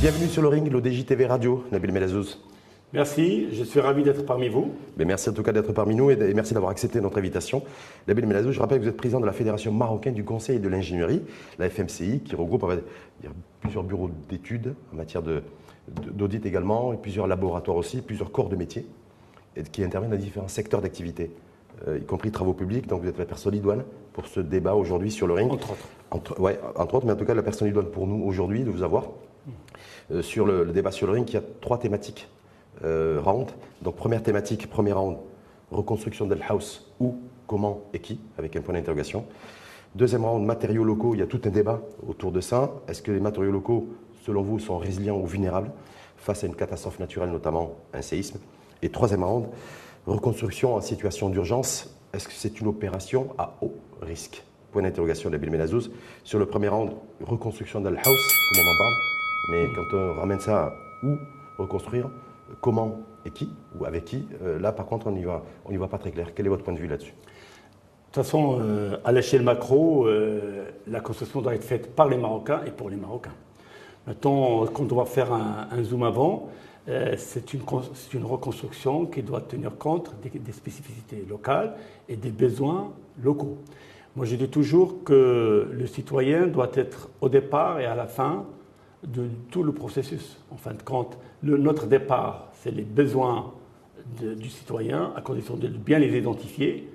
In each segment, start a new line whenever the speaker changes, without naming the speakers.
Bienvenue sur le ring, l'ODJ TV Radio, Nabil Melazouz.
Merci, je suis ravi d'être parmi vous.
Mais merci en tout cas d'être parmi nous et merci d'avoir accepté notre invitation. Nabil Melazouz, je rappelle que vous êtes président de la Fédération marocaine du Conseil et de l'ingénierie, la FMCI, qui regroupe plusieurs bureaux d'études en matière d'audit également, et plusieurs laboratoires aussi, plusieurs corps de métier, et qui interviennent dans différents secteurs d'activité. Euh, y compris travaux publics. Donc vous êtes la personne idoine pour ce débat aujourd'hui sur le ring.
Entre autres.
Entre, ouais, entre autres, mais en tout cas la personne idoine pour nous aujourd'hui de vous avoir. Euh, sur le, débat sur le ring, il y a trois thématiques euh, round. Donc première thématique, premier round, reconstruction de house, où, comment et qui, avec un point d'interrogation. Deuxième round, matériaux locaux, il y a tout un débat autour de ça. Est-ce que les matériaux locaux, selon vous, sont résilients ou vulnérables face à une catastrophe naturelle, notamment un séisme? Et troisième round, reconstruction en situation d'urgence, est-ce que c'est une opération à haut risque? Point d'interrogation d'Abil Menazouz. Sur le premier round, reconstruction de house, tout le monde en parle. Mais quand on ramène ça à où reconstruire, comment et qui, ou avec qui, euh, là par contre on n'y va, on pas très clair. Quel est votre point de vue là-dessus?
De toute façon, euh, à l'échelle macro, euh, la construction doit être faite par les Marocains et pour les Marocains. Maintenant, quand on va faire un, zoom avant, c'est une, reconstruction qui doit tenir compte des, des, spécificités locales et des besoins locaux. Moi, je dis toujours que le citoyen doit être au départ et à la fin de tout le processus. En fin de compte, le, notre départ, c'est les besoins du citoyen, à condition de bien les identifier.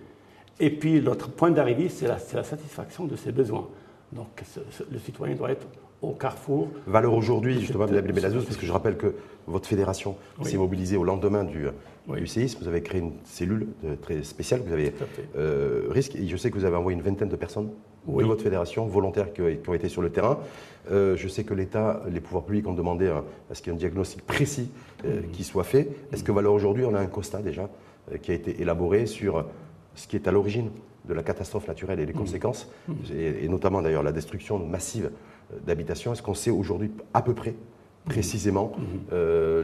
Et puis, notre point d'arrivée, c'est la, la, satisfaction de ses besoins. Donc, le citoyen doit être au carrefour.
Valeur aujourd'hui, justement, Mme Belazouz, parce que je rappelle que votre fédération s'est mobilisée au lendemain du, du, séisme. Vous avez créé une cellule très spéciale, vous avez euh, risque. Et je sais que vous avez envoyé une vingtaine de personnes de votre fédération, volontaires, qui, ont été sur le terrain. Euh, je sais que l'État, les pouvoirs publics ont demandé à, ce qu'il y ait un diagnostic précis euh, qui soit fait. Est-ce que, valeur aujourd'hui, on a un constat déjà qui a été élaboré sur ce qui est à l'origine de la catastrophe naturelle et les conséquences, et notamment d'ailleurs la destruction massive d'habitation. Est-ce qu'on sait aujourd'hui à peu près, précisément, euh,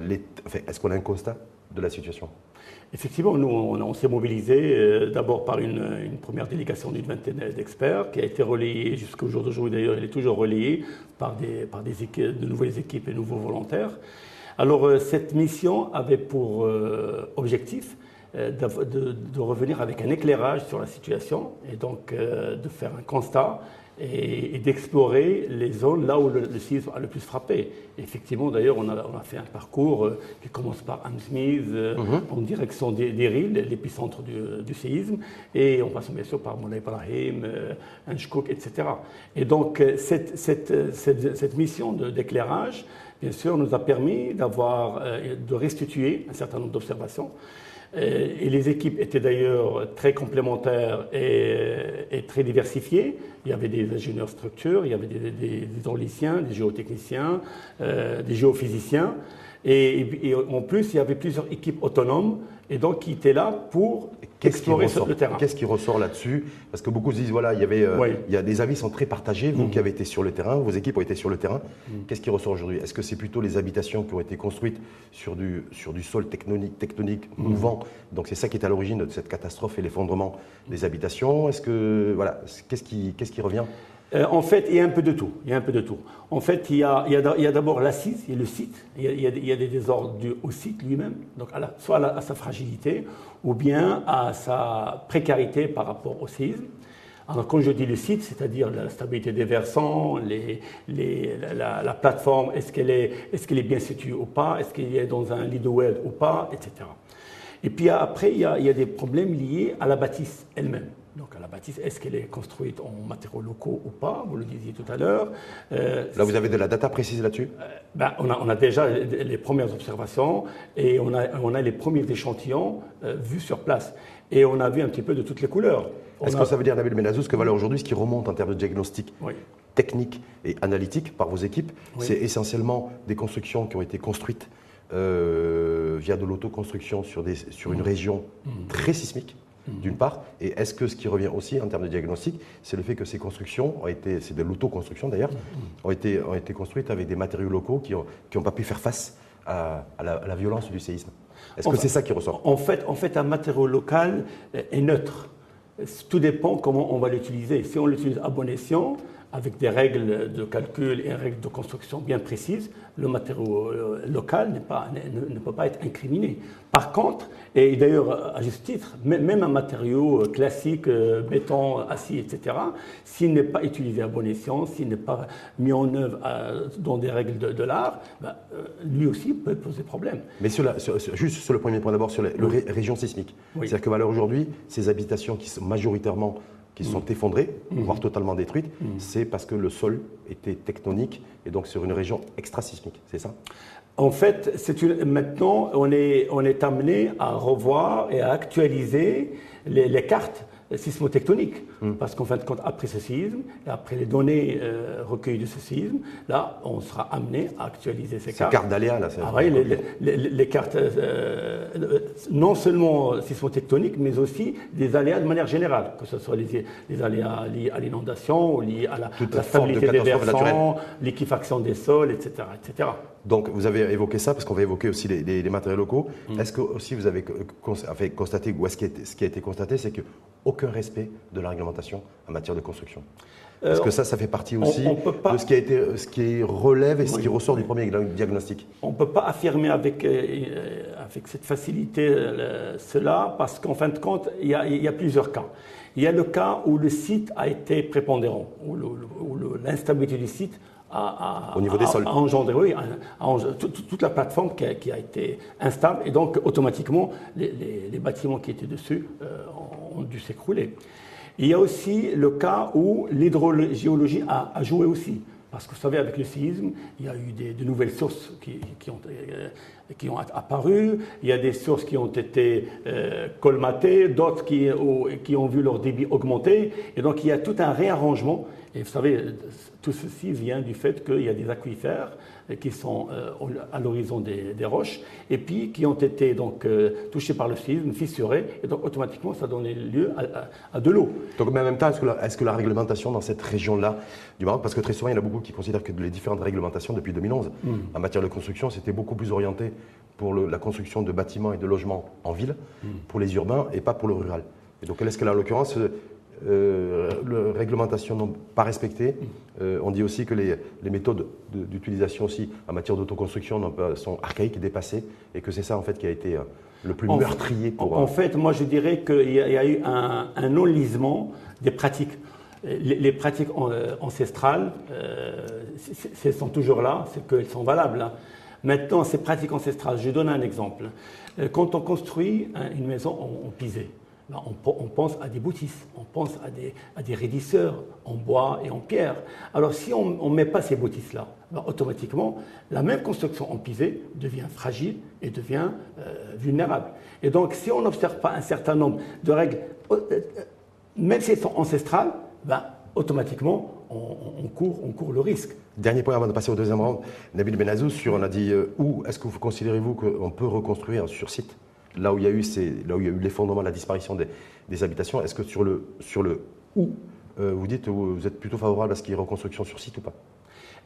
est-ce qu'on a un constat de la situation?
Effectivement, nous, on, s'est mobilisé euh, d'abord par une, première délégation d'une vingtaine d'experts qui a été relayée jusqu'au jour d'aujourd'hui, d'ailleurs, elle est toujours relayée par, des, par des équipes, de nouvelles équipes et nouveaux volontaires. Alors, euh, cette mission avait pour objectif de, de, revenir avec un éclairage sur la situation et donc de faire un constat et, d'explorer les zones là où le, séisme a le plus frappé. effectivement, d'ailleurs, on a, on a, fait un parcours euh, qui commence par Hamsmith euh, mhm. en direction d'Eril, l'épicentre du, séisme, et on passe bien sûr par Moulay Ibrahim, euh, Anshkouk, etc. Et donc, euh, cette, cette, cette, cette mission d'éclairage, bien sûr, nous a permis d'avoir, de restituer un certain nombre d'observations. Et les équipes étaient d'ailleurs très complémentaires et, très diversifiées. Il y avait des ingénieurs structures, il y avait des, des, des géotechniciens, euh, des géophysiciens. Et, en plus, il y avait plusieurs équipes autonomes et donc qui étaient là pour
Qu'est-ce qui ressort là-dessus Parce que beaucoup se disent voilà, il y avait, euh, il y a des avis sont très partagés. Vous mm. qui avez été sur le terrain, vos équipes ont été sur le terrain. Mm. Qu'est-ce qui ressort aujourd'hui Est-ce que c'est plutôt les habitations qui ont été construites sur du sur du sol tectonique, tectonique mm. mouvant Donc c'est ça qui est à l'origine de cette catastrophe et l'effondrement des habitations. Est-ce que voilà, qu'est-ce qui qu'est-ce qui revient
euh, en fait, il y a un peu de tout. Il y a un peu de tout. En fait, il y a, d'abord l'assise, il y a le site, il y a, des désordres dus au site lui-même, donc à soit à, sa fragilité ou bien à sa précarité par rapport au séisme. Alors, quand je dis le site, c'est-à-dire la stabilité des versants, la, plateforme, est-ce qu'elle est, bien située ou pas, est-ce qu'elle est dans un lit de web ou pas, etc. Et puis après, il y a des problèmes liés à la bâtisse elle-même. Donc à la bâtisse, est-ce qu'elle est construite en matériaux locaux ou pas Vous le disiez tout à l'heure.
Euh, Là, vous avez de la data précise là-dessus?
Euh, ben, on, a, on, a, déjà les, premières observations et on a, on a les premiers échantillons euh, vus sur place. Et on a vu un petit peu de toutes les couleurs.
Est-ce que ça veut dire, Nabil Menazouz, que voilà, aujourd'hui, ce qui remonte en termes de diagnostic technique et analytique par vos équipes, c'est essentiellement des constructions qui ont été construites via de l'autoconstruction sur, sur une mmh. région mmh. très sismique d'une part. Et est-ce que ce qui revient aussi en termes de diagnostic, c'est le fait que ces constructions ont été, c'est de l'autoconstruction d'ailleurs, ont été, ont été construites avec des matériaux locaux qui n'ont qui ont pas pu faire face à, la, violence du séisme Est-ce que c'est ça qui ressort?
en fait, en fait, un matériau local est neutre. Tout dépend comment on va l'utiliser. Si on l'utilise à bon escient, avec des règles de calcul et règles de construction bien précises, le matériau euh, local pas, ne, ne, peut pas être incriminé. Par contre, et d'ailleurs à juste titre, même un matériau euh, classique, euh, béton, acier, etc., s'il n'est pas utilisé à bon escient, s'il n'est pas mis en œuvre dans des règles de, l'art, ben, lui aussi peut poser problème.
Mais sur la, juste sur le premier point d'abord, sur les, régions sismiques. C'est-à-dire que valeur aujourd'hui, ces habitations qui sont majoritairement qui sont effondrées, mm. voire totalement détruites, mm. c'est parce que le sol était tectonique et donc sur une région extra-sismique, c'est ça?
En fait, une, maintenant, on est, on est amené à revoir et à actualiser les, les cartes sismotectonique. Hmm. Parce qu'en fin de compte, après ce séisme, et après les données euh, recueillies de ce séisme, là, on sera amené à actualiser ces cartes.
Ces cartes d'aléas, là, c'est
ah, oui, les, cartes euh, non seulement sismotectoniques, mais aussi des aléas de manière générale, que ce soit les, aléas liés à l'inondation, liés à la, stabilité des versants, l'équifaction des sols, etc., etc.
Donc, vous avez évoqué ça, parce qu'on va évoquer aussi les, matériaux locaux. Hmm. Est-ce que aussi vous avez constaté, ou est-ce que ce qui a été constaté, c'est que aucun respect de la réglementation en matière de construction. Est-ce que ça, ça fait partie aussi de ce qui, a été, ce qui relève et ce qui ressort du premier diagnostic?
On ne peut pas affirmer avec, euh, avec cette facilité euh, cela, parce qu'en fin de compte, il y, a, il y, a, plusieurs cas. Il y a le cas où le site a été prépondérant, où l'instabilité du site
au niveau des sols.
engendré, oui, toute la plateforme qui a, été instable et donc automatiquement les, bâtiments qui étaient dessus euh, ont dû s'écrouler. Il y a aussi le cas où l'hydrogéologie a, joué aussi. Parce que vous savez, avec le séisme, il y a eu des, de nouvelles sources qui, ont, euh, qui, ont, apparu, il y a des sources qui ont été euh, colmatées, d'autres qui, ont vu leur débit augmenter. Et donc il y a tout un réarrangement. Et vous savez, tout ceci vient du fait qu'il y a des aquifères qui sont euh, à l'horizon des, roches et puis qui ont été donc euh, touchés par le séisme, fissurés, et donc automatiquement ça donnait lieu à, de l'eau.
Donc mais en même temps, est-ce que, la, est que la réglementation dans cette région-là du Maroc, parce que très souvent il y en a beaucoup qui considèrent que les différentes réglementations depuis 2011 hmm. en matière de construction, c'était beaucoup plus orienté pour la construction de bâtiments et de logements en ville, hmm. pour les urbains et pas pour le rural. Et donc est-ce que là, en l'occurrence, euh, réglementation non pas respectée. Euh, on dit aussi que les, méthodes d'utilisation aussi en matière d'autoconstruction sont archaïques, dépassées, et que c'est ça en fait qui a été euh, le plus meurtrier.
Pour, en, fait, moi je dirais qu'il y, a eu un, un enlisement des pratiques. Les, pratiques ancestrales, elles sont toujours là, c'est qu'elles sont valables. Hein. Maintenant, ces pratiques ancestrales, je donne un exemple. Quand on construit une maison en, en pisé, on, pense à des boutisses, on pense à des, raidisseurs en bois et en pierre. Alors si on ne met pas ces boutisses-là, ben, automatiquement, la même construction en pisé devient fragile et devient euh, vulnérable. Et donc si on n'observe pas un certain nombre de règles, euh, euh, même si elles sont ancestrales, ben, automatiquement, on, court, on court le risque.
Dernier point avant de passer au deuxième round, Nabil Benazou, sur, on a dit, où est-ce que vous considérez-vous qu'on peut reconstruire sur site? Là où il y a eu, là où il y a eu l'effondrement, la disparition des, habitations, est-ce que sur le, sur le où, euh, vous dites vous êtes plutôt favorable à ce qu'il y ait reconstruction sur site ou pas?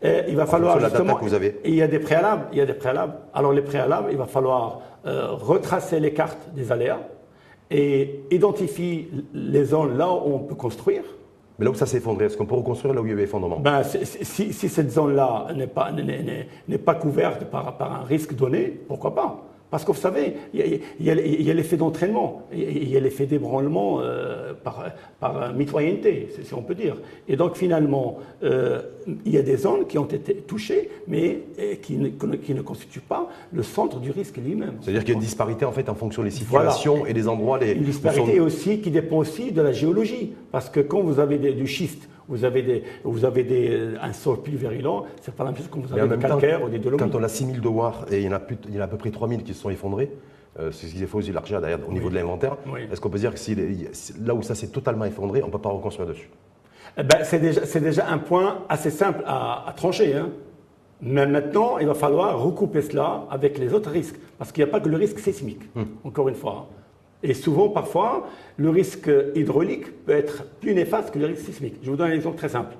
Euh, il va falloir justement. Que vous avez. Il y a des préalables. Il y a des préalables. Alors les préalables, il va falloir euh, retracer les cartes des aléas et identifier les zones là où on peut construire.
Mais là où ça s'est effondré, est-ce qu'on peut reconstruire là où il y avait effondrement
ben, si, cette zone-là n'est pas, n'est, pas couverte par, par un risque donné, pourquoi pas? Parce que vous savez, il y a, l'effet d'entraînement, il y a l'effet d'ébranlement euh, par, par mitoyenneté, si on peut dire. Et donc finalement, euh, il y a des zones qui ont été touchées, mais euh, qui ne, qui ne constituent pas le centre du risque lui-même.
C'est-à-dire qu'il y a une disparité en fait en fonction des situations et des endroits. Les,
une disparité aussi qui dépend aussi de la géologie. Parce que quand vous avez du schiste vous avez, des, vous avez des, un sol plus virulent, c'est pas la même chose que vous avez du calcaire ou des dolomites.
Quand on a 6000 de War et il y, en a plus, il y en a à peu près 3000 qui se sont effondrés, euh, c'est ce qu'ils faut aussi l'argent derrière au niveau de l'inventaire. Est-ce qu'on peut dire que si, là où ça s'est totalement effondré, on ne peut pas reconstruire dessus?
Eh ben, C'est déjà, déjà, un point assez simple à, trancher. Hein. Mais maintenant, il va falloir recouper cela avec les autres risques. Parce qu'il n'y a pas que le risque sismique, hum. encore une fois. Et souvent, parfois, le risque hydraulique peut être plus néfaste que le risque sismique. Je vous donne un exemple très simple.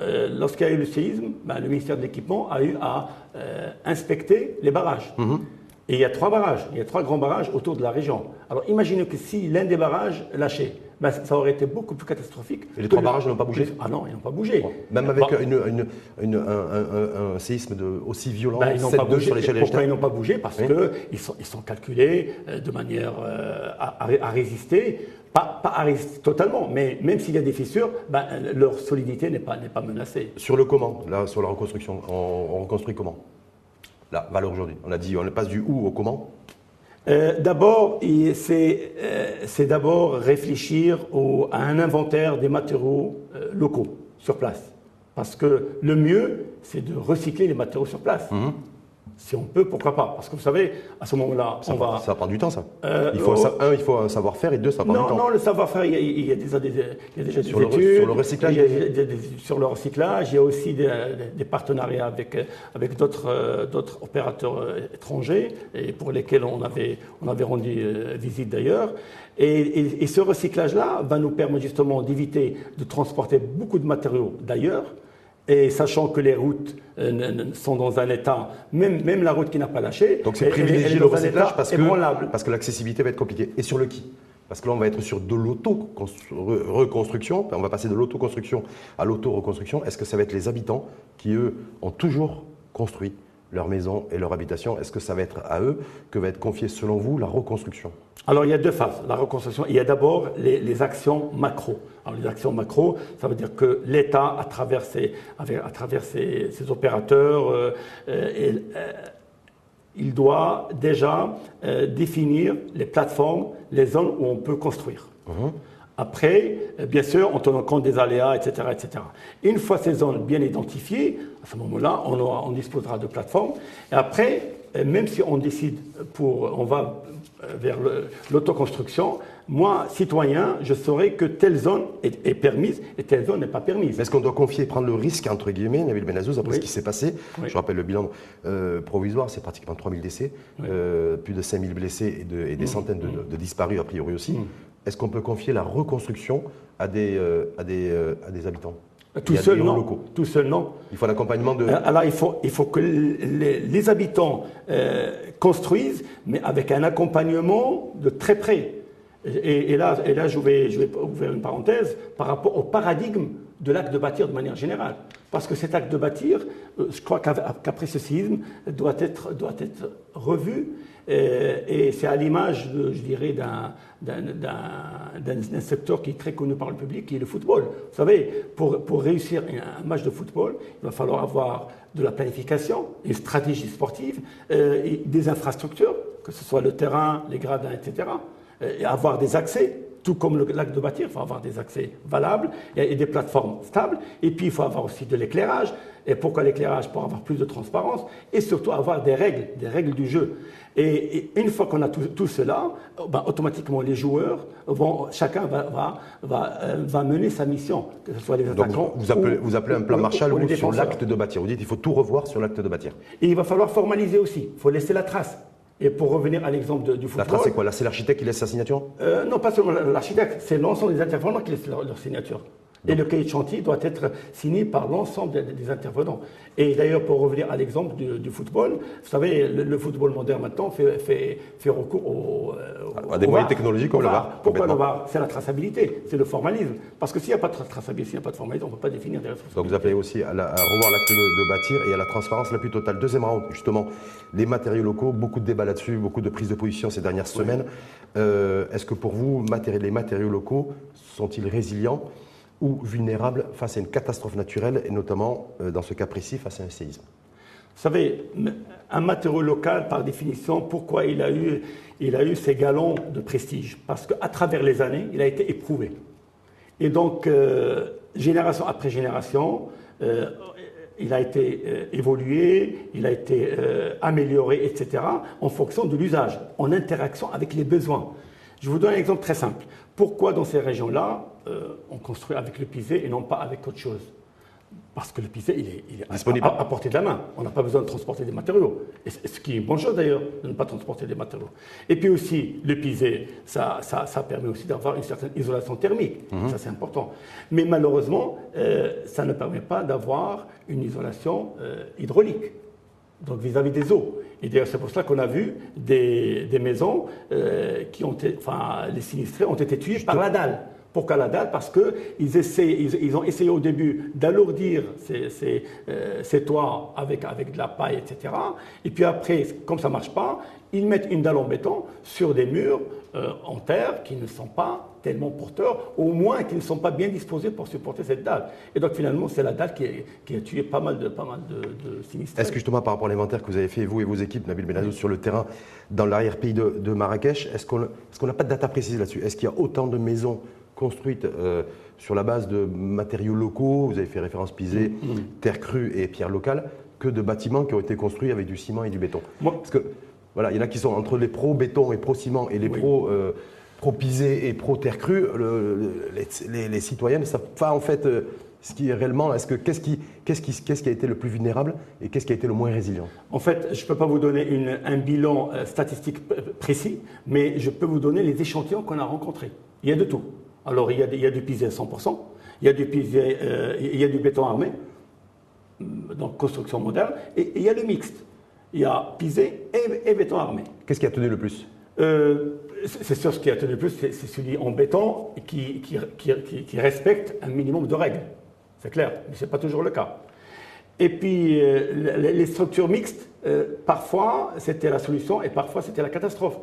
Euh, lorsqu'il y a eu le séisme, ben, le ministère de l'Équipement a eu à euh, inspecter les barrages. Mhm. Et il y a trois barrages, il y a trois grands barrages autour de la région. Alors imaginez que si l'un des barrages lâchait, ben, ça aurait été beaucoup plus catastrophique.
Et les trois barrages n'ont pas bougé
Ah non, ils n'ont pas bougé.
Même avec une, une, un, séisme de, aussi violent,
ben, ils n'ont pas bougé. sur l'échelle Pourquoi ils n'ont pas bougé? Parce qu'ils sont, ils sont calculés euh, de manière euh, à, à, résister. Pas, pas à résister totalement, mais même s'il y a des fissures, ben, leur solidité n'est pas, pas menacée.
Sur le comment, là, sur la reconstruction, on, on reconstruit comment? La valeur aujourd'hui. On a dit, on passe du où au comment?
Euh, d'abord, euh, c'est d'abord réfléchir à un inventaire des matériaux euh, locaux sur place. Parce que le mieux, c'est de recycler les matériaux sur place. Mmh. Si on peut, pourquoi pas Parce que vous savez, à ce moment-là,
on va. Ça prend du temps, ça. Euh, il faut, un, il faut un savoir-faire et deux, ça prend
du
temps.
Non, le savoir-faire, il, y a, déjà des, il y a déjà
sur
des
études. Le, sur le recyclage
il y a, Sur le recyclage, il y a aussi des, partenariats avec, avec d'autres euh, opérateurs euh, étrangers et pour lesquels on avait, on avait rendu visite d'ailleurs. Et, et ce recyclage-là va nous permettre justement d'éviter de transporter beaucoup de matériaux d'ailleurs et sachant que les routes euh, sont dans un état, même, même la route qui n'a pas lâché.
Donc c'est privilégier le recyclage parce que, parce que l'accessibilité va être compliquée. Et sur le qui? Parce que là, on va être sur de l'auto-reconstruction. On va passer de l'auto-construction à l'auto-reconstruction. Est-ce que ça va être les habitants qui, eux, ont toujours construit? Leur maison et leur habitation Est-ce que ça va être à eux que va être confiée, selon vous, la reconstruction?
Alors, il y a deux phases. La reconstruction, il y a d'abord les, actions macro. Alors, les actions macro, ça veut dire que l'État, à travers ses, à travers ses, opérateurs, euh, euh, euh, il doit déjà définir les plateformes, les zones où on peut construire. Mmh. Après, euh, bien sûr, on tenant compte des aléas, etc., etc. Une fois ces zones bien identifiées, à ce moment-là, on, on, disposera de plateformes. Et après, euh, même si on décide pour, on va euh, vers l'autoconstruction, moi, citoyen, je saurais que telle zone est, permise et telle zone n'est pas permise.
Est-ce qu'on doit confier, prendre le risque, entre guillemets, Nabil Benazouz, après ce qui s'est passé Je rappelle le bilan provisoire, c'est pratiquement 3000 décès, plus de 5000 blessés et, des mmh. centaines de, disparus, a priori aussi. Mmh est-ce qu'on peut confier la reconstruction à des, euh, à des, euh, à des habitants
tout seul, non. Locaux. Tout seul, non.
Il faut l'accompagnement de.
Euh, alors, il faut, il faut que les, habitants construisent, mais avec un accompagnement de très près. Et, là, et là je, vais, je vais ouvrir une parenthèse par rapport au paradigme de l'acte de bâtir de manière générale. Parce que cet acte de bâtir, je crois qu'après ce séisme, doit être, doit être revu et c'est à l'image, je dirais, d'un secteur qui est très connu par le public, qui est le football. Vous savez, pour, pour réussir un match de football, il va falloir avoir de la planification, une stratégie sportive, euh, des infrastructures, que ce soit le terrain, les gradins, etc. Euh, et avoir des accès tout comme l'acte de bâtir, il faut avoir des accès valables et, des plateformes stables. Et puis, il faut avoir aussi de l'éclairage. Et pourquoi l'éclairage? Pour avoir plus de transparence et surtout avoir des règles, des règles du jeu. Et, une fois qu'on a tout, cela, ben, automatiquement les joueurs vont, chacun va, va, euh, va, mener sa mission, que ce soit les attaquants.
vous, appelez, vous appelez un plan Marshall sur l'acte de bâtir. Vous dites qu'il faut tout revoir sur l'acte de bâtir.
Et il va falloir formaliser aussi. Il faut laisser la trace. Et pour revenir à l'exemple du football.
La trace, c'est quoi? Là, c'est l'architecte qui laisse sa signature?
Euh, Non, pas seulement l'architecte, c'est l'ensemble des intervenants qui laissent leur signature. Et le cahier de chantier doit être signé par l'ensemble des, intervenants. Et d'ailleurs, pour revenir à l'exemple du, football, vous savez, le, football moderne maintenant fait, fait, fait recours au,
à des moyens technologiques comme le VAR.
Pourquoi le VAR? C'est la traçabilité, c'est le formalisme. Parce que s'il n'y a pas de traçabilité, s'il n'y a pas de formalisme, on ne peut pas définir des responsabilités.
Donc vous appelez aussi à, revoir l'acte de, bâtir et à la transparence la plus totale. Deuxième round, justement, les matériaux locaux, beaucoup de débats là-dessus, beaucoup de prises de position ces dernières semaines. Euh, est-ce que pour vous, les matériaux locaux sont-ils résilients? Ou vulnérables face à une catastrophe naturelle, et notamment, euh, dans ce cas précis, face à un séisme
Vous savez, un matériau local, par définition, pourquoi il a eu, il a eu ces galons de prestige? Parce qu'à travers les années, il a été éprouvé. Et donc, euh, génération après génération, euh, il a été évolué, il a été amélioré, etc., en fonction de l'usage, en interaction avec les besoins. Je vous donne un exemple très simple. Pourquoi dans ces régions-là, euh, on construit avec le pisé et non pas avec autre chose? Parce que le pisé, il est, Disponible. À, portée de la main. On n'a pas besoin de transporter des matériaux. Et ce qui est une bonne chose d'ailleurs, de ne pas transporter des matériaux. Et puis aussi, le pisé, ça, ça, permet aussi d'avoir une certaine isolation thermique. Mhm. Ça, c'est important. Mais malheureusement, euh, ça ne permet pas d'avoir une isolation euh, hydraulique. Donc vis-à-vis des eaux. Et d'ailleurs, c'est pour cela qu'on a vu des, maisons qui ont été, enfin, les sinistrés ont été tués par la dalle Pourquoi la dalle Parce qu'ils ils, ont essayé au début d'alourdir ces, ces, toits avec, avec de la paille, etc. Et puis après, comme ça ne marche pas, ils mettent une dalle en béton sur des murs en terre qui ne sont pas tellement porteurs, au moins qui ne sont pas bien disposés pour supporter cette dalle. Et donc finalement, c'est la dalle qui, a tué pas mal de, pas mal de, sinistres.
Est-ce que justement par rapport à l'inventaire que vous avez fait, vous et vos équipes, Nabil Benazou, sur le terrain, dans l'arrière-pays de, Marrakech, est-ce qu'on n'a pas de data précise là-dessus? Est-ce qu'il y a autant de maisons construites euh, sur la base de matériaux locaux, vous avez fait référence pisé, mm, mm. terre crue et pierre locale, que de bâtiments qui ont été construits avec du ciment et du béton Parce que voilà, il y en a qui sont entre les pros béton et pro ciment et les pros euh, pro-pisé et pro-terre crue, les, citoyens ne savent pas en fait euh, ce qui est réellement, est-ce que qu'est-ce qui, qu'est-ce qui, qu'est-ce qui a été le plus vulnérable et qu'est-ce qui a été le moins résilient?
En fait, je ne peux pas vous donner une, un bilan statistique précis, mais je peux vous donner les échantillons qu'on a rencontrés. Il y a de tout. Alors, il y a, il y a du pisé à 100%, il y a du pisé, euh, il y a du béton armé, donc construction moderne, et, il y a le mixte. Il y a pisé et, et béton armé.
Qu'est-ce qui a tenu le plus?
Euh, c'est sûr, ce qui a tenu le plus, c'est celui en béton qui, qui, respecte un minimum de règles. C'est clair, mais ce n'est pas toujours le cas. Et puis, euh, les structures mixtes, euh, parfois, c'était la solution et parfois, c'était la catastrophe.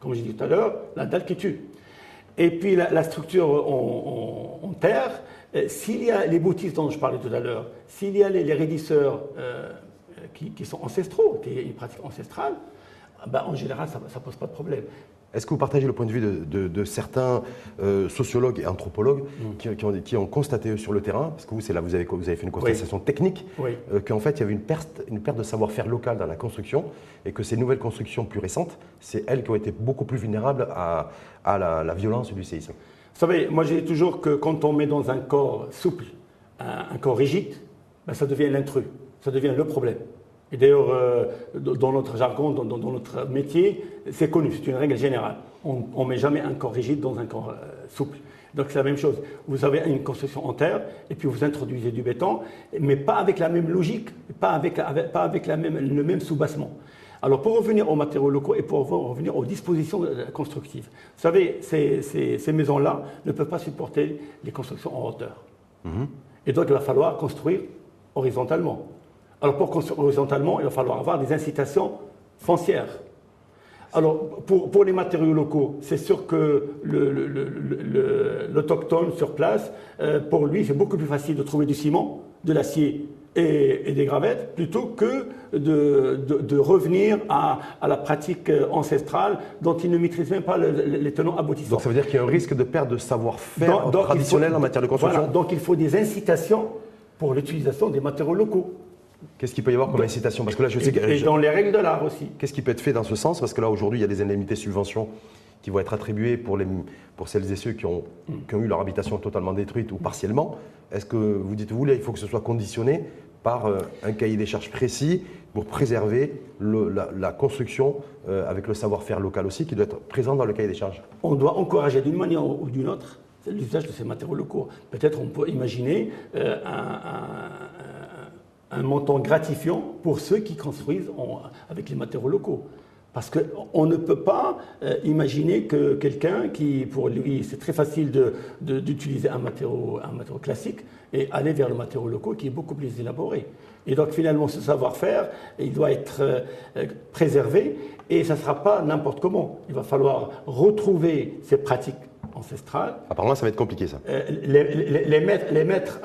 Comme j'ai dit tout à l'heure, la dalle qui tue. Et puis, la, structure en, terre, s'il y a les boutistes dont je parlais tout à l'heure, s'il y a les, raidisseurs qui, sont ancestraux, qui ont une pratique ancestrale, ah bah, en général, ça ne pose pas de problème.
Est-ce que vous partagez le point de vue de, certains euh, sociologues et anthropologues mm. qui, ont, constaté sur le terrain, parce que vous, c'est là vous avez, vous avez fait une constatation technique, euh, qu'en fait, il y avait une perte, une perte de savoir-faire local dans la construction et que ces nouvelles constructions plus récentes, c'est elles qui ont été beaucoup plus vulnérables à, la, violence du séisme
Vous savez, moi, j'ai toujours que quand on met dans un corps souple, un, corps rigide, ben, ça devient l'intrus, ça devient le problème. Et d'ailleurs, euh, dans notre jargon, dans, notre métier, c'est connu, c'est une règle générale. On ne met jamais un corps rigide dans un corps euh, souple. Donc c'est la même chose. Vous avez une construction en terre et puis vous introduisez du béton, mais pas avec la même logique, pas avec, pas avec la même, le même soubassement. Alors pour revenir aux matériaux locaux et pour revenir aux dispositions constructives, vous savez, ces, ces, maisons-là ne peuvent pas supporter les constructions en hauteur. Mhm. Et donc il va falloir construire horizontalement. Alors pour construire horizontalement, il va falloir avoir des incitations foncières. Alors pour, les matériaux locaux, c'est sûr que l'autochtone sur place, euh, pour lui, c'est beaucoup plus facile de trouver du ciment, de l'acier et, des gravettes plutôt que de, revenir à, la pratique ancestrale dont il ne maîtrise même pas les tenants aboutissants.
Donc ça veut dire qu'il y a un risque de perte de savoir-faire traditionnel en matière de construction
Donc il faut des incitations pour l'utilisation des matériaux locaux.
Qu'est-ce qu'il peut y avoir comme incitation
Parce que là, je sais et, dans les règles de l'art aussi.
Qu'est-ce qui peut être fait dans ce sens Parce que là, aujourd'hui, il y a des indemnités subventions qui vont être attribuées pour, les, pour celles et ceux qui ont, qui ont eu leur habitation totalement détruite ou partiellement. Est-ce que vous dites-vous, là, il faut que ce soit conditionné par euh, un cahier des charges précis pour préserver la, construction euh, avec le savoir-faire local aussi qui doit être présent dans le cahier des charges?
On doit encourager d'une manière ou d'une autre l'usage de ces matériaux locaux. Peut-être on peut imaginer euh, un un montant gratifiant pour ceux qui construisent avec les matériaux locaux. Parce qu'on ne peut pas euh, imaginer que quelqu'un qui, pour lui, c'est très facile d'utiliser un, matériau, un matériau classique et aller vers le matériau local qui est beaucoup plus élaboré. Et donc finalement, ce savoir-faire, il doit être euh, préservé et ça ne sera pas n'importe comment. Il va falloir retrouver ces pratiques ancestrales.
Apparemment, ça va être compliqué, ça.
Euh, les, mettre, les mettre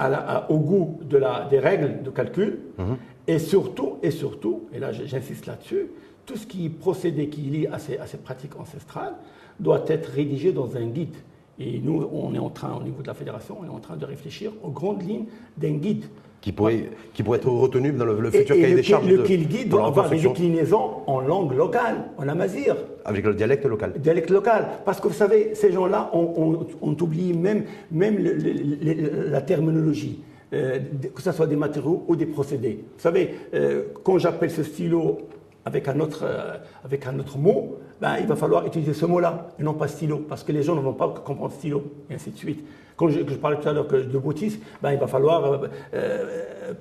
au goût de la, des règles de calcul. Mhm. Et surtout, et surtout, et là j'insiste là-dessus, tout ce qui procédé qui lie à ces, à ces pratiques ancestrales doit être rédigé dans un guide. Et nous, on est en train, au niveau de la fédération, on est en train de réfléchir aux grandes lignes d'un guide
qui pourrait, qui pourrait être retenu dans le, futur cahier des charges.
Le, guide doit avoir des déclinaisons en langue locale, en amazir.
Avec le dialecte local.
Dialecte local. Parce que vous savez, ces gens-là ont, oublié même, même la terminologie. Euh, que ce soit des matériaux ou des procédés. Vous savez, euh, quand j'appelle ce stylo avec un autre, euh, avec un autre mot, ben, il va falloir utiliser ce mot-là et non pas stylo, parce que les gens ne vont pas comprendre stylo, et ainsi de suite. Quand je, parlais tout à l'heure de boutisme, ben, il va falloir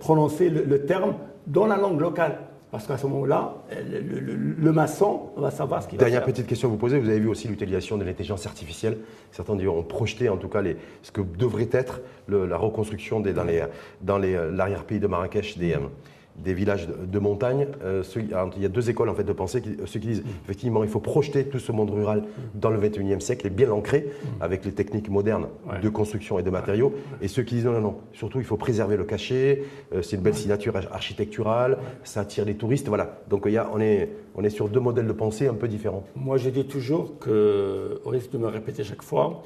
prononcer le, terme dans la langue locale. Parce qu'à ce moment-là, le, maçon va savoir ce qu'il
va faire. Dernière petite question à vous poser. Vous avez vu aussi l'utilisation de l'intelligence artificielle. Certains ont projeté en tout cas les, ce que devrait être la reconstruction des, dans l'arrière-pays de Marrakech des, euh, des villages de, montagne. Euh, il y a deux écoles en fait de pensée. ceux qui disent effectivement il faut projeter tout ce monde rural dans le 21e siècle et bien l'ancrer avec les techniques modernes de construction et de matériaux. Et ceux qui disent non, non, non, surtout il faut préserver le cachet, euh, c'est une belle signature architecturale, ça attire les touristes. Voilà. Donc il y a, on, est, on est sur deux modèles de pensée un peu différents.
Moi je dis toujours que, au risque de me répéter chaque fois,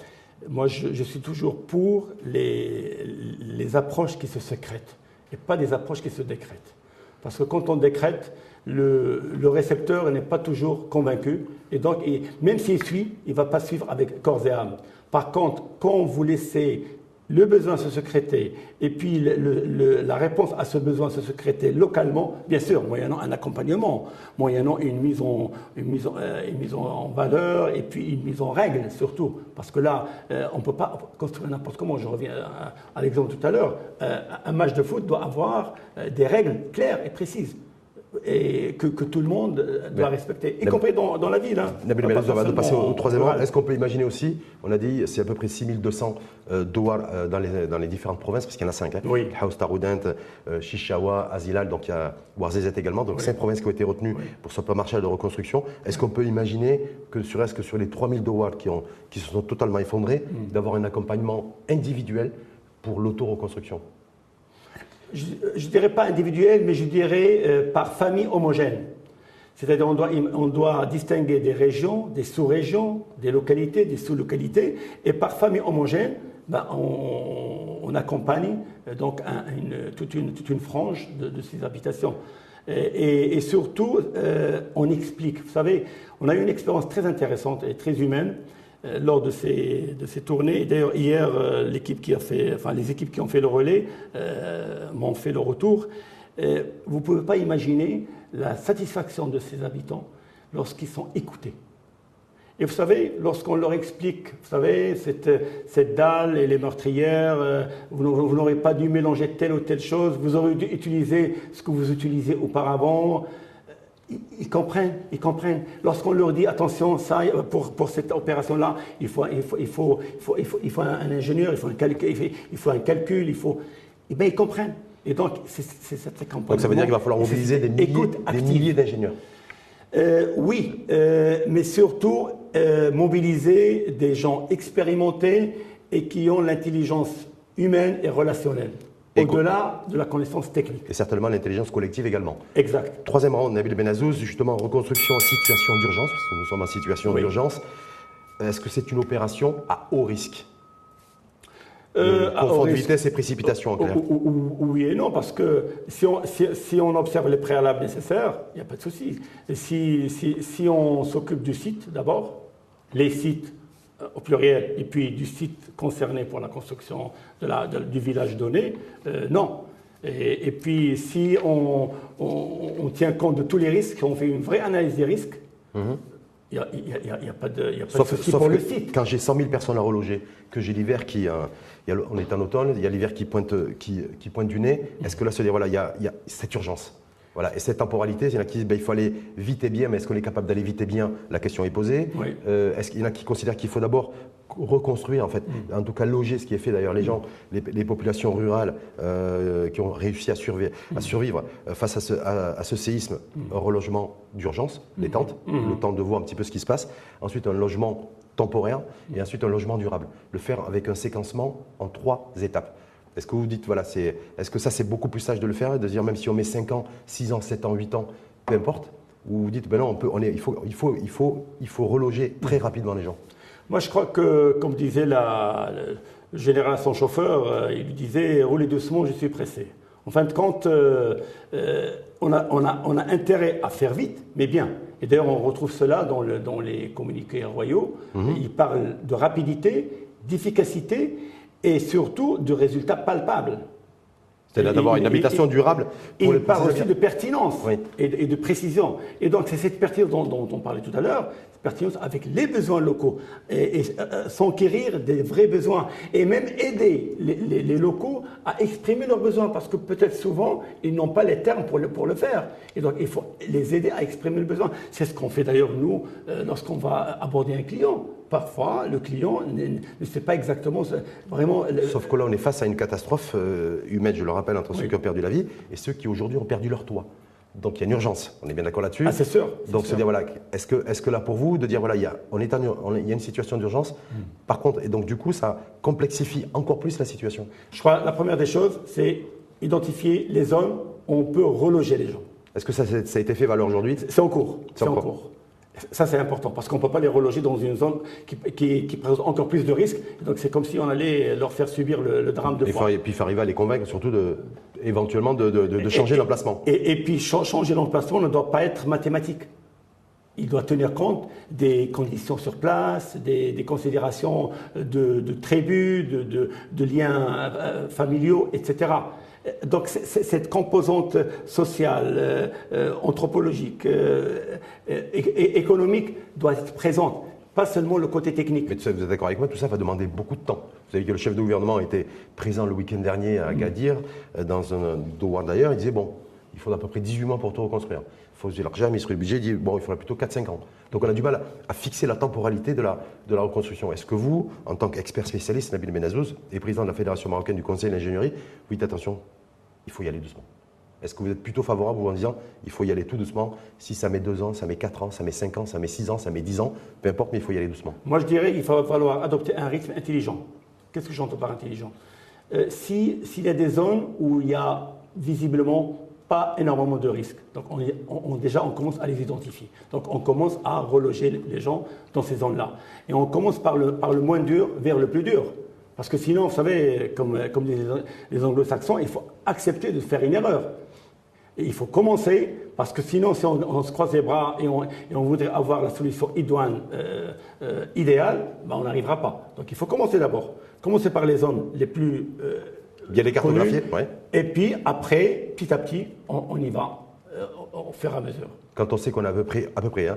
moi je, je suis toujours pour les, les approches qui se sécrètent et pas des approches qui se décrètent. Parce que quand on décrète, le, récepteur n'est pas toujours convaincu. Et donc, même s'il suit, il ne va pas suivre avec corps et âme. Par contre, quand vous laissez le besoin se secréter et puis la réponse à ce besoin se secréter localement, bien sûr, moyennant un accompagnement, moyennant une mise en, une mise euh, une mise en valeur et puis une mise en règle surtout. Parce que là, euh, on ne peut pas construire n'importe comment. Je reviens à, l'exemple tout à l'heure. Euh, un match de foot doit avoir des règles claires et précises et que, tout le monde doit respecter, y compris dans, la ville. Hein.
Nabil on va passer au, troisième rang. Est-ce qu'on peut imaginer aussi, on a dit, c'est à peu près 6200 euh, douars euh, dans, les, dans les différentes provinces, parce qu'il y en a cinq. Hein.
Oui.
Haus Taroudent, euh, Chichawa, Azilal, donc il y a Ouarzazate également, donc cinq provinces qui ont été retenues pour ce plan Marshall de reconstruction. Est-ce qu'on peut imaginer que, serait-ce que sur les 3000 douars qui, ont, qui se sont totalement effondrés, mm. d'avoir un accompagnement individuel pour l'auto-reconstruction?
Je ne dirais pas individuel, mais je dirais euh, par famille homogène. C'est-à-dire on doit, on doit distinguer des régions, des sous-régions, des localités, des sous-localités, et par famille homogène, ben, on, accompagne euh, donc toute, une, toute, une, frange de, ces habitations. Et, surtout, euh, on explique. Vous savez, on a eu une expérience très intéressante et très humaine lors de ces, de ces tournées. D'ailleurs, hier, euh, l'équipe qui a fait, enfin, les équipes qui ont fait le relais euh, m'ont fait le retour. vous ne pouvez pas imaginer la satisfaction de ces habitants lorsqu'ils sont écoutés. Et vous savez, lorsqu'on leur explique, vous savez, cette, cette dalle et les meurtrières, vous n'aurez pas dû mélanger telle ou telle chose, vous aurez dû utiliser ce que vous utilisez auparavant, ils comprennent, ils comprennent. Lorsqu'on leur dit attention, ça, pour, pour cette opération-là, il faut, il, faut, il, faut, il, faut, il faut un ingénieur, il faut un, calcul, il faut un calcul, il faut. Eh bien, ils comprennent. Et donc, c'est cette campagne.
Donc, ça veut dire qu'il va falloir mobiliser des milliers, milliers d'ingénieurs.
Euh, oui, euh, mais surtout euh, mobiliser des gens expérimentés et qui ont l'intelligence humaine et relationnelle. Au-delà de la connaissance technique.
Et certainement l'intelligence collective également.
Exact.
Troisième rang, Nabil Benazouz, justement reconstruction en situation d'urgence, parce que nous sommes en situation d'urgence. Est-ce que c'est une opération à haut risque? Euh, confort de vitesse et précipitation en clair.
Oui et non, parce que si on, si, on observe les préalables nécessaires, il n'y a pas de souci. Si, on s'occupe du site d'abord, les sites au pluriel, et puis du site concerné pour la construction de la, du village donné, euh, non. Et, puis si on, on, tient compte de tous les risques, on fait une vraie analyse des risques, mhm. il n'y a, pas de, y a pas
de pour le site. Quand j'ai 100 000 personnes à reloger, que j'ai l'hiver qui... Euh, on est en automne, il y a l'hiver qui pointe, qui, qui pointe du nez, est-ce que là, se dire, voilà, il y a, il y a cette urgence? Voilà. Et cette temporalité, il y en a qui disent ben, il faut aller vite et bien, mais est-ce qu'on est capable d'aller vite et bien La question est posée. Euh, est-ce qu'il y en a qui considèrent qu'il faut d'abord reconstruire, en fait, mm. en tout cas loger, ce qui est fait d'ailleurs, les gens, les, populations rurales euh, qui ont réussi à, survivre, à mm. survivre euh, face à ce, à, ce séisme, mm. un relogement d'urgence, les tentes, le temps de voir un petit peu ce qui se passe. Ensuite, un logement temporaire et ensuite un logement durable. Le faire avec un séquencement en trois étapes. Est-ce que vous dites, voilà, c'est, est-ce que ça c'est beaucoup plus sage de le faire, de dire même si on met 5 ans, 6 ans, 7 ans, 8 ans, peu importe Ou vous dites, ben non, on peut, on est, il, faut, il, faut, il, faut, il faut reloger très rapidement les gens
Moi je crois que, comme disait la, le général à son chauffeur, euh, il lui disait, roulez doucement, je suis pressé. En fin de compte, euh, euh, on, a, on, a, on, a, intérêt à faire vite, mais bien. Et d'ailleurs, on retrouve cela dans, le, dans les communiqués royaux. Mhm. Il parle de rapidité, d'efficacité et surtout de résultats palpables.
C'est-à-dire d'avoir une habitation durable.
Pour il parle aussi de pertinence et, de, précision. Et donc, c'est cette pertinence dont, on parlait tout à l'heure. Pertinence avec les besoins locaux et, euh, s'enquérir des vrais besoins et même aider les, locaux à exprimer leurs besoins parce que peut-être souvent ils n'ont pas les termes pour le, pour le faire. Et donc il faut les aider à exprimer le besoin. C'est ce qu'on fait d'ailleurs nous lorsqu'on va aborder un client parfois, le client ne, sait pas exactement vraiment.
Sauf que là, on est face à une catastrophe euh, humaine, je le rappelle, entre ceux qui ont perdu la vie et ceux qui aujourd'hui ont perdu leur toit. Donc il y a une urgence, on est bien d'accord là-dessus.
Ah, c'est sûr.
Donc
c'est
dire, voilà, est-ce que, est que là pour vous, de dire, voilà, il y a, on est il y a une situation d'urgence, hmm. par contre, et donc du coup, ça complexifie encore plus la situation
Je crois la première des choses, c'est identifier les zones où on peut reloger les gens.
Est-ce que ça, ça, a été fait valeur aujourd'hui?
C'est en cours. C'est en, cours. Ça, c'est important parce qu'on ne peut pas les reloger dans une zone qui, présente encore plus de risques. Donc, c'est comme si on allait leur faire subir le, drame de
froid. Et puis, il faut arriver à les convaincre, surtout de, éventuellement de, changer l'emplacement.
Et, puis, changer l'emplacement ne doit pas être mathématique. Il doit tenir compte des conditions sur place, des, considérations de, de tribus, de, liens euh, familiaux, etc. Donc cette composante sociale, euh, euh, anthropologique, euh, et, économique doit être présente, pas seulement le côté technique.
Mais vous êtes d'accord avec moi, tout ça va demander beaucoup de temps. Vous savez que le chef de gouvernement était présent le week-end dernier à Gadir, dans un Douane d'ailleurs, il disait, bon, il faudra à peu près 18 mois pour tout reconstruire. Il faut l'argent, mais sur le budget, il dit, bon, il faudra plutôt 4-5 ans. Donc on a du mal à fixer la temporalité de la, de la reconstruction. Est-ce que vous, en tant qu'expert spécialiste, Nabil Benazouz, et président de la Fédération marocaine du Conseil de l'ingénierie, vous dites attention, il faut y aller doucement. Est-ce que vous êtes plutôt favorable en disant il faut y aller tout doucement Si ça met deux ans, ça met quatre ans, ça met cinq ans, ça met six ans, ça met dix ans, peu importe, mais il faut y aller doucement.
Moi, je dirais qu'il va falloir adopter un rythme intelligent. Qu'est-ce que j'entends par intelligent? Euh, S'il y a des zones où il y a visiblement pas énormément de risques, donc on, déjà on commence à les identifier. Donc on commence à reloger les gens dans ces zones-là. Et on commence par le, par le moins dur vers le plus dur. Parce que sinon, vous savez, comme, comme les anglo-saxons, il faut accepter de faire une erreur. Et il faut commencer, parce que sinon, si on, se croise les bras et on, voudrait avoir la solution idoine, euh, euh, idéale, ben on n'arrivera pas. Donc il faut commencer d'abord. Commencer par les zones les plus. Euh,
Bien les cartographier, ouais.
Et puis après, petit à petit, on, y va au fur et à mesure.
Quand on sait qu'on a à peu près, à peu près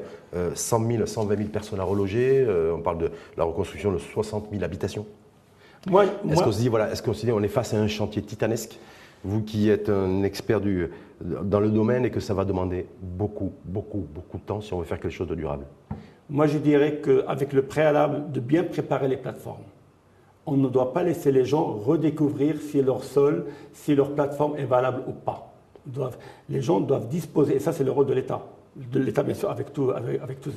100 000, 120 000 personnes à reloger, on parle de la reconstruction de 60 000 habitations est-ce qu'on se dit, voilà, est-ce qu'on se dit, on est face à un chantier titanesque Vous qui êtes un expert du, dans le domaine et que ça va demander beaucoup, beaucoup, beaucoup de temps si on veut faire quelque chose de durable?
Moi, je dirais qu'avec le préalable de bien préparer les plateformes, on ne doit pas laisser les gens redécouvrir si leur sol, si leur plateforme est valable ou pas. les gens doivent disposer, et ça c'est le rôle de l'État, de l'État bien sûr avec, tous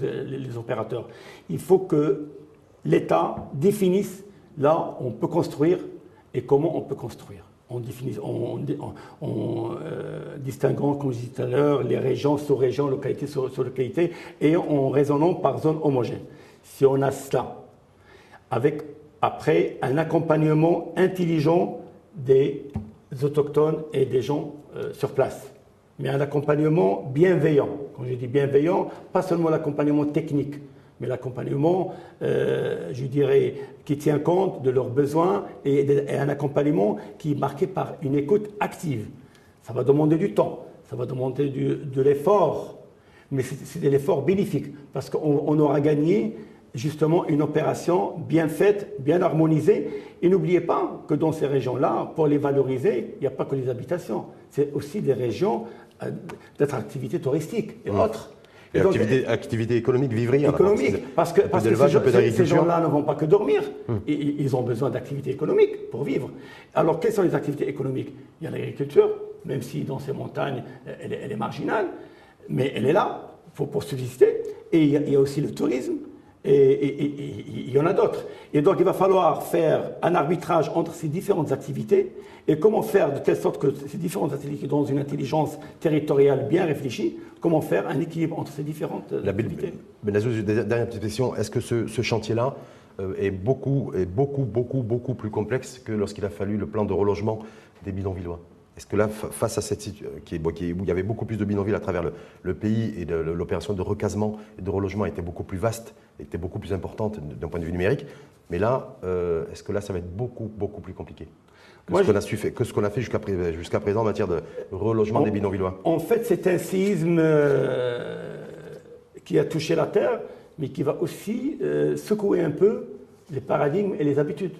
les opérateurs. Il faut que l'État définisse Là, on peut construire et comment on peut construire en, euh, distinguant, comme je disais tout à l'heure, les régions, sous-régions, localités, sous-localités, et en raisonnant par zone homogène. Si on a cela, avec après un accompagnement intelligent des autochtones et des gens euh, sur place, mais un accompagnement bienveillant. Quand je dis bienveillant, pas seulement l'accompagnement technique, mais l'accompagnement, euh, je dirais, qui tient compte de leurs besoins et, un accompagnement qui est marqué par une écoute active. Ça va demander du temps, ça va demander de l'effort, mais c'est de l'effort bénéfique, parce qu'on aura gagné justement une opération bien faite, bien harmonisée. Et n'oubliez pas que dans ces régions-là, pour les valoriser, il n'y a pas que les habitations, c'est aussi des régions euh, d'attractivité touristique et autres.
Et activité, activité, économique, vivrière.
Économique, parce que, parce que ces, gens-là ne vont pas que dormir, hum. ils ont besoin d'activités économiques pour vivre. Alors, quelles sont les activités économiques? Il y a l'agriculture, même si dans ces montagnes, elle est, marginale, mais elle est là pour subsister. Et il y, a, aussi le tourisme, et, il y en a d'autres. Et donc, il va falloir faire un arbitrage entre ces différentes activités et comment faire de telle sorte que ces différentes activités, dans une intelligence territoriale bien réfléchie, comment faire un équilibre entre ces différentes La activités.
dernière petite question, est-ce que ce, chantier-là euh, est beaucoup, est beaucoup, beaucoup, beaucoup plus complexe que lorsqu'il a fallu le plan de relogement des bidonvillois? Est-ce que là, face à cette situation, qui, où il y avait beaucoup plus de bidonvilles à travers le, pays et l'opération de recasement et de relogement était beaucoup plus vaste, était beaucoup plus importante d'un point de vue numérique, mais là, euh, est-ce que là, ça va être beaucoup, beaucoup plus compliqué que, ce, qu'on a, fait jusqu'à présent en matière de relogement des bidonvillois
En fait, c'est un séisme euh, qui a touché la Terre, mais qui va aussi euh, secouer un peu les paradigmes et les habitudes.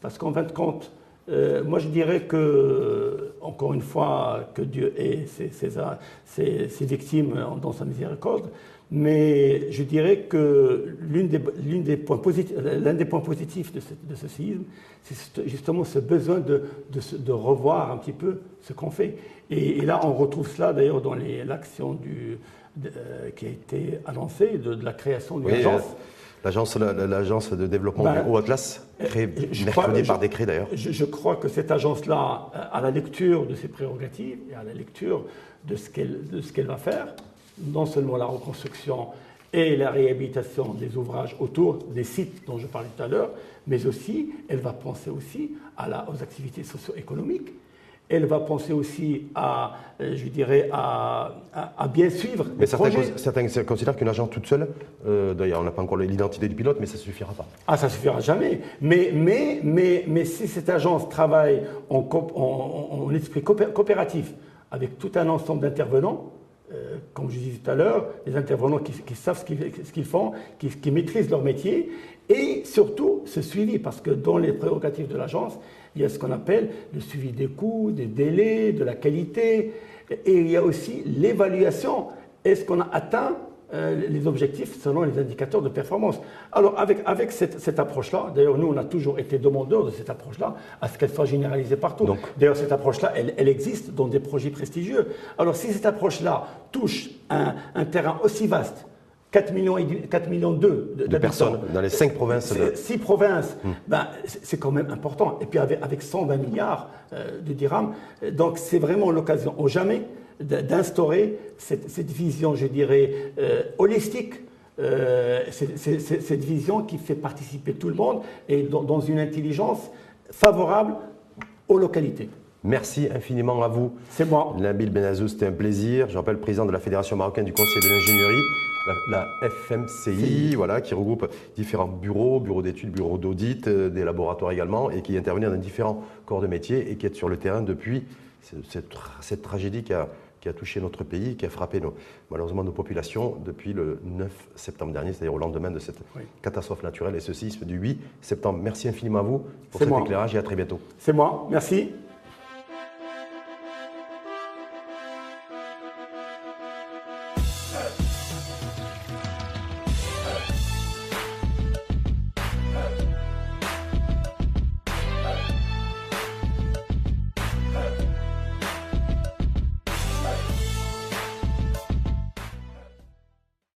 Parce qu'en fin de compte, euh, moi je dirais que, encore une fois, que Dieu ait ses, victimes dans sa miséricorde, mais je dirais que l'un des, des, points positifs, des points positifs de ce, de ce séisme, c'est justement ce besoin de, de, revoir un petit peu ce qu'on fait. Et, là, on retrouve cela d'ailleurs dans l'action euh, qui a été annoncée de, la création d'une agence.
Euh, l'agence, de développement ben, du Haut-Atlas, créée mercredi par décret d'ailleurs.
Je, crois que cette agence-là, à la lecture de ses prérogatives et à la lecture de ce qu'elle va faire, non seulement la reconstruction et la réhabilitation des ouvrages autour des sites dont je parlais tout à l'heure, mais aussi, elle va penser aussi à la, aux activités socio-économiques. Elle va penser aussi à, euh, je dirais, à, à, bien suivre.
Mais certains, certains, considèrent qu'une agence toute seule, euh, d'ailleurs on n'a pas encore l'identité du pilote, mais ça ne suffira pas.
Ah, ça ne suffira jamais. Mais, mais, mais, mais si cette agence travaille en, en, en esprit coopératif avec tout un ensemble d'intervenants, euh, comme je disais tout à l'heure, les intervenants qui, savent ce qu'ils font, qui, maîtrisent leur métier, et surtout ce suivi, parce que dans les prérogatives de l'agence, il y a ce qu'on appelle le suivi des coûts, des délais, de la qualité, et il y a aussi l'évaluation. Est-ce qu'on a atteint euh, les objectifs selon les indicateurs de performance? Alors avec, avec cette, approche-là, d'ailleurs nous on a toujours été demandeurs de cette approche-là, à ce qu'elle soit généralisée partout. D'ailleurs cette approche-là, elle, elle, existe dans des projets prestigieux. Alors si cette approche-là touche un, un terrain aussi vaste, 4 millions, 4 millions de,
de personnes dans les 5 provinces. De...
6 provinces, hmm. ben, c'est quand même important. Et puis avec, avec 120 milliards euh, de dirhams, donc c'est vraiment l'occasion au jamais d'instaurer cette, vision, je dirais, euh, holistique, euh, cette, vision qui fait participer tout le monde et dans, une intelligence favorable aux localités.
Merci infiniment à vous.
C'est moi.
Nabil Benazou, c'était un plaisir. Je rappelle président de la Fédération marocaine du Conseil de l'ingénierie, la, FMCI, voilà, qui regroupe différents bureaux, bureaux d'études, bureaux d'audit, euh, des laboratoires également, et qui intervient dans différents corps de métier et qui est sur le terrain depuis cette, cette tragédie qui a qui a touché notre pays, qui a frappé malheureusement nos populations depuis le 9 septembre dernier, c'est-à-dire au lendemain de cette catastrophe naturelle et ce séisme du 8 septembre. Merci infiniment à vous pour cet éclairage et à très bientôt.
C'est moi, merci.